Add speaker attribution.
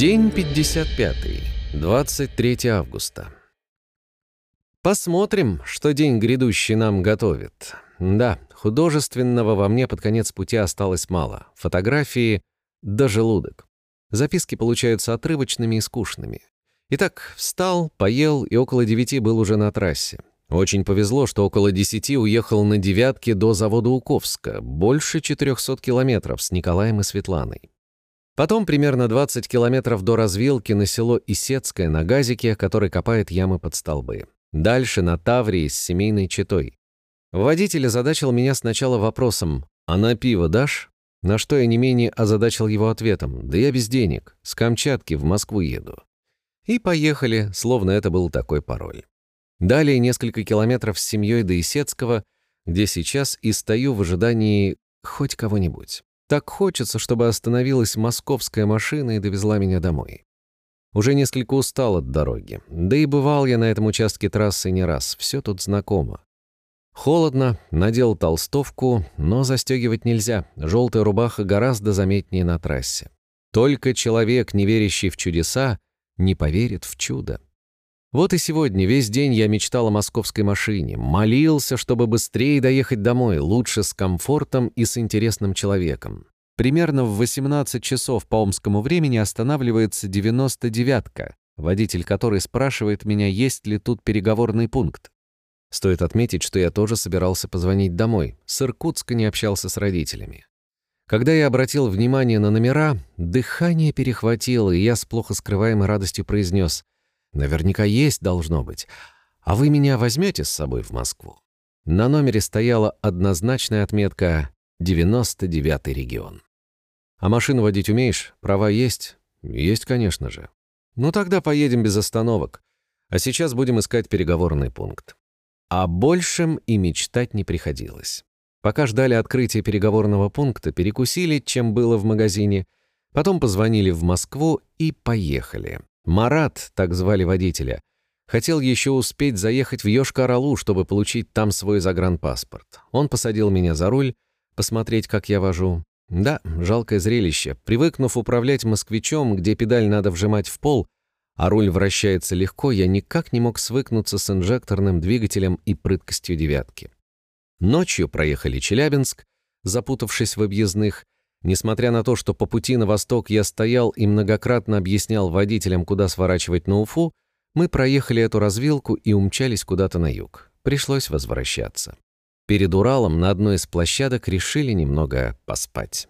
Speaker 1: День 55. 23 августа. Посмотрим, что день грядущий нам готовит. Да, художественного во мне под конец пути осталось мало. Фотографии да желудок. Записки получаются отрывочными и скучными. Итак, встал, поел и около девяти был уже на трассе. Очень повезло, что около десяти уехал на девятке до завода Уковска, больше 400 километров с Николаем и Светланой. Потом примерно 20 километров до развилки на село Исецкое на газике, который копает ямы под столбы. Дальше на Таврии с семейной четой. Водитель озадачил меня сначала вопросом «А на пиво дашь?» На что я не менее озадачил его ответом «Да я без денег, с Камчатки в Москву еду». И поехали, словно это был такой пароль. Далее несколько километров с семьей до Исецкого, где сейчас и стою в ожидании хоть кого-нибудь. Так хочется, чтобы остановилась московская машина и довезла меня домой. Уже несколько устал от дороги. Да и бывал я на этом участке трассы не раз. Все тут знакомо. Холодно, надел толстовку, но застегивать нельзя. Желтая рубаха гораздо заметнее на трассе. Только человек, не верящий в чудеса, не поверит в чудо. Вот и сегодня весь день я мечтал о московской машине, молился, чтобы быстрее доехать домой, лучше с комфортом и с интересным человеком. Примерно в 18 часов по омскому времени останавливается 99-ка, водитель которой спрашивает меня, есть ли тут переговорный пункт. Стоит отметить, что я тоже собирался позвонить домой, с Иркутска не общался с родителями. Когда я обратил внимание на номера, дыхание перехватило, и я с плохо скрываемой радостью произнес Наверняка есть должно быть. А вы меня возьмете с собой в Москву?» На номере стояла однозначная отметка «99 регион». «А машину водить умеешь? Права есть?» «Есть, конечно же». «Ну тогда поедем без остановок. А сейчас будем искать переговорный пункт». О большем и мечтать не приходилось. Пока ждали открытия переговорного пункта, перекусили, чем было в магазине, потом позвонили в Москву и поехали. Марат, так звали водителя, хотел еще успеть заехать в Йошкар-Олу, чтобы получить там свой загранпаспорт. Он посадил меня за руль, посмотреть, как я вожу. Да, жалкое зрелище. Привыкнув управлять москвичом, где педаль надо вжимать в пол, а руль вращается легко, я никак не мог свыкнуться с инжекторным двигателем и прыткостью девятки. Ночью проехали Челябинск, запутавшись в объездных, Несмотря на то, что по пути на восток я стоял и многократно объяснял водителям, куда сворачивать на Уфу, мы проехали эту развилку и умчались куда-то на юг. Пришлось возвращаться. Перед Уралом на одной из площадок решили немного поспать.